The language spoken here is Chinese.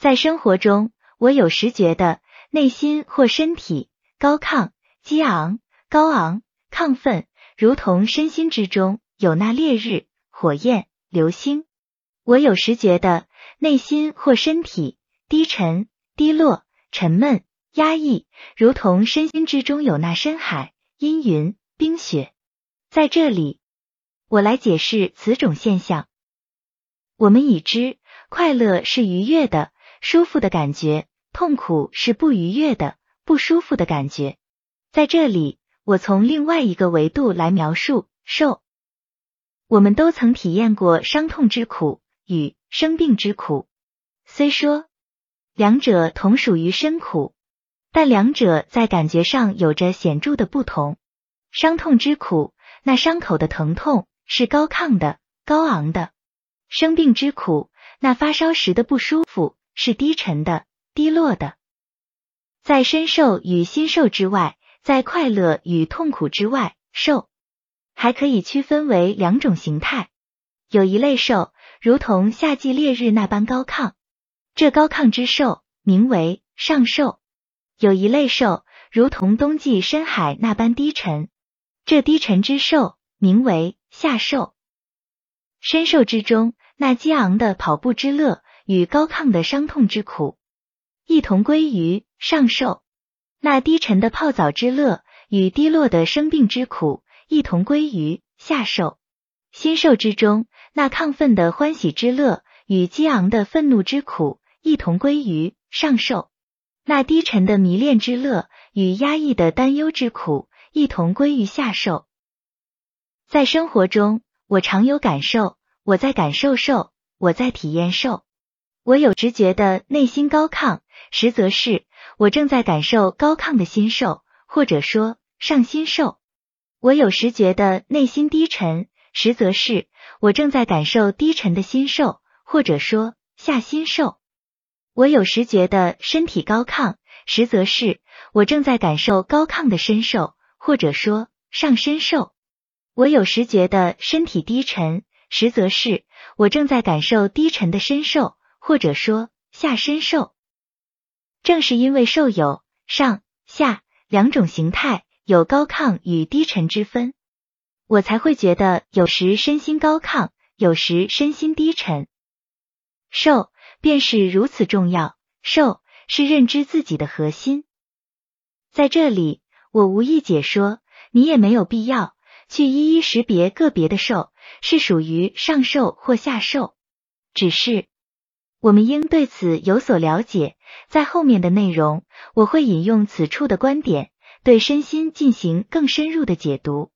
在生活中，我有时觉得内心或身体高亢、激昂、高昂、亢奋，如同身心之中有那烈日、火焰、流星；我有时觉得内心或身体低沉、低落、沉闷、压抑，如同身心之中有那深海、阴云、冰雪。在这里，我来解释此种现象。我们已知，快乐是愉悦的。舒服的感觉，痛苦是不愉悦的、不舒服的感觉。在这里，我从另外一个维度来描述受。我们都曾体验过伤痛之苦与生病之苦，虽说两者同属于身苦，但两者在感觉上有着显著的不同。伤痛之苦，那伤口的疼痛是高亢的、高昂的；生病之苦，那发烧时的不舒服。是低沉的、低落的。在身受与心受之外，在快乐与痛苦之外，受还可以区分为两种形态。有一类受，如同夏季烈日那般高亢，这高亢之受名为上受；有一类受，如同冬季深海那般低沉，这低沉之受名为下受。身受之中，那激昂的跑步之乐。与高亢的伤痛之苦一同归于上受，那低沉的泡澡之乐与低落的生病之苦一同归于下受。心受之中，那亢奋的欢喜之乐与激昂的愤怒之苦一同归于上受。那低沉的迷恋之乐与压抑的担忧之苦一同归于下受。在生活中，我常有感受，我在感受受，我在体验受。我有直觉的内心高亢，实则是我正在感受高亢的心受，或者说上心受。我有时觉得内心低沉，实则是我正在感受低沉的心受，或者说下心受。我有时觉得身体高亢，实则是我正在感受高亢的身受，或者说上身受。我有时觉得身体低沉，实则是我正在感受低沉的身受。或者说下身受，正是因为受有上下两种形态，有高亢与低沉之分，我才会觉得有时身心高亢，有时身心低沉。受便是如此重要，受是认知自己的核心。在这里，我无意解说，你也没有必要去一一识别个别的受是属于上受或下受，只是。我们应对此有所了解，在后面的内容，我会引用此处的观点，对身心进行更深入的解读。